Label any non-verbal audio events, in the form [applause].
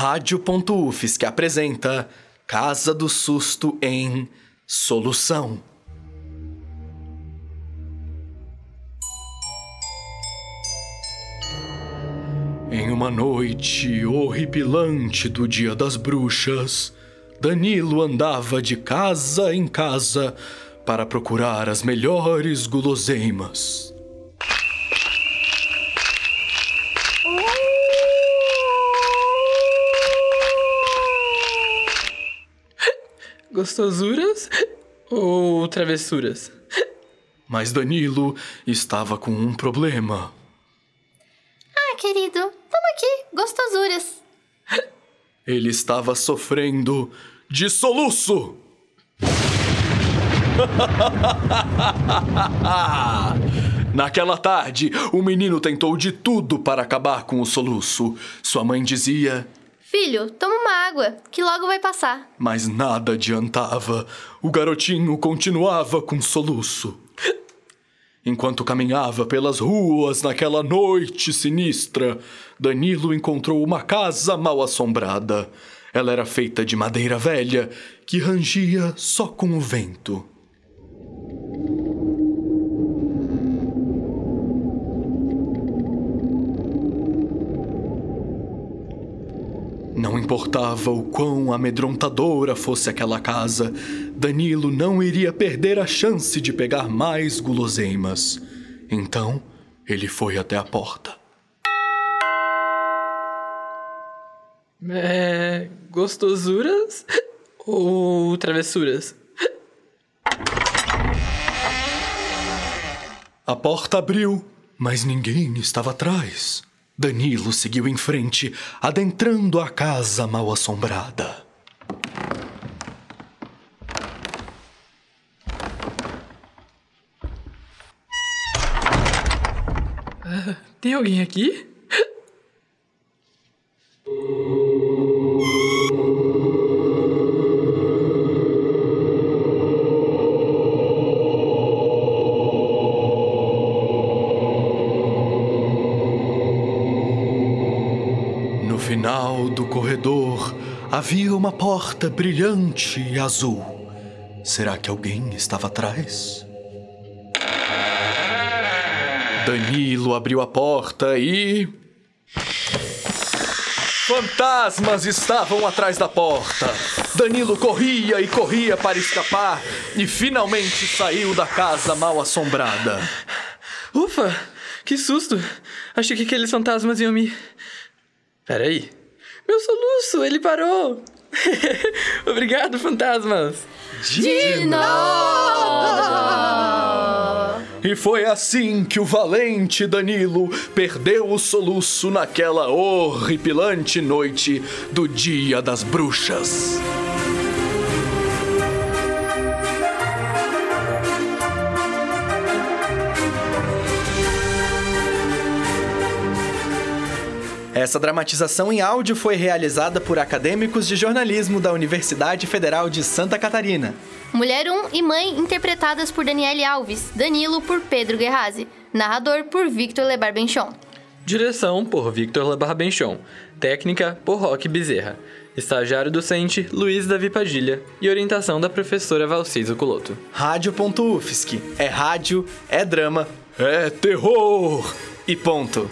Rádio.UFSC apresenta Casa do Susto em Solução. Em uma noite horripilante do Dia das Bruxas, Danilo andava de casa em casa para procurar as melhores guloseimas. Gostosuras ou travessuras? Mas Danilo estava com um problema. Ah, querido, toma aqui, gostosuras. Ele estava sofrendo de soluço. [laughs] Naquela tarde, o menino tentou de tudo para acabar com o soluço. Sua mãe dizia: Filho, toma uma água, que logo vai passar. Mas nada adiantava. O garotinho continuava com soluço. Enquanto caminhava pelas ruas naquela noite sinistra, Danilo encontrou uma casa mal assombrada. Ela era feita de madeira velha que rangia só com o vento. Não importava o quão amedrontadora fosse aquela casa, Danilo não iria perder a chance de pegar mais guloseimas. Então, ele foi até a porta. É. Gostosuras ou travessuras? A porta abriu, mas ninguém estava atrás. Danilo seguiu em frente, adentrando a casa mal assombrada. Tem alguém aqui? Final do corredor havia uma porta brilhante e azul. Será que alguém estava atrás? Danilo abriu a porta e. Fantasmas estavam atrás da porta. Danilo corria e corria para escapar e finalmente saiu da casa mal assombrada. Ufa! Que susto! Achei que aqueles fantasmas iam me. Peraí. Meu soluço, ele parou! [laughs] Obrigado, fantasmas! De novo! E foi assim que o valente Danilo perdeu o soluço naquela horripilante noite do Dia das Bruxas. Essa dramatização em áudio foi realizada por acadêmicos de jornalismo da Universidade Federal de Santa Catarina. Mulher 1 e Mãe interpretadas por Daniele Alves, Danilo por Pedro Guerrazi, narrador por Victor Lebar Benchon. Direção por Victor Lebar Benchon. Técnica por Roque Bezerra. Estagiário docente Luiz Davi Padilha. E orientação da professora Valciso Coloto. Rádio.UFSC. É rádio, é drama, é terror e ponto.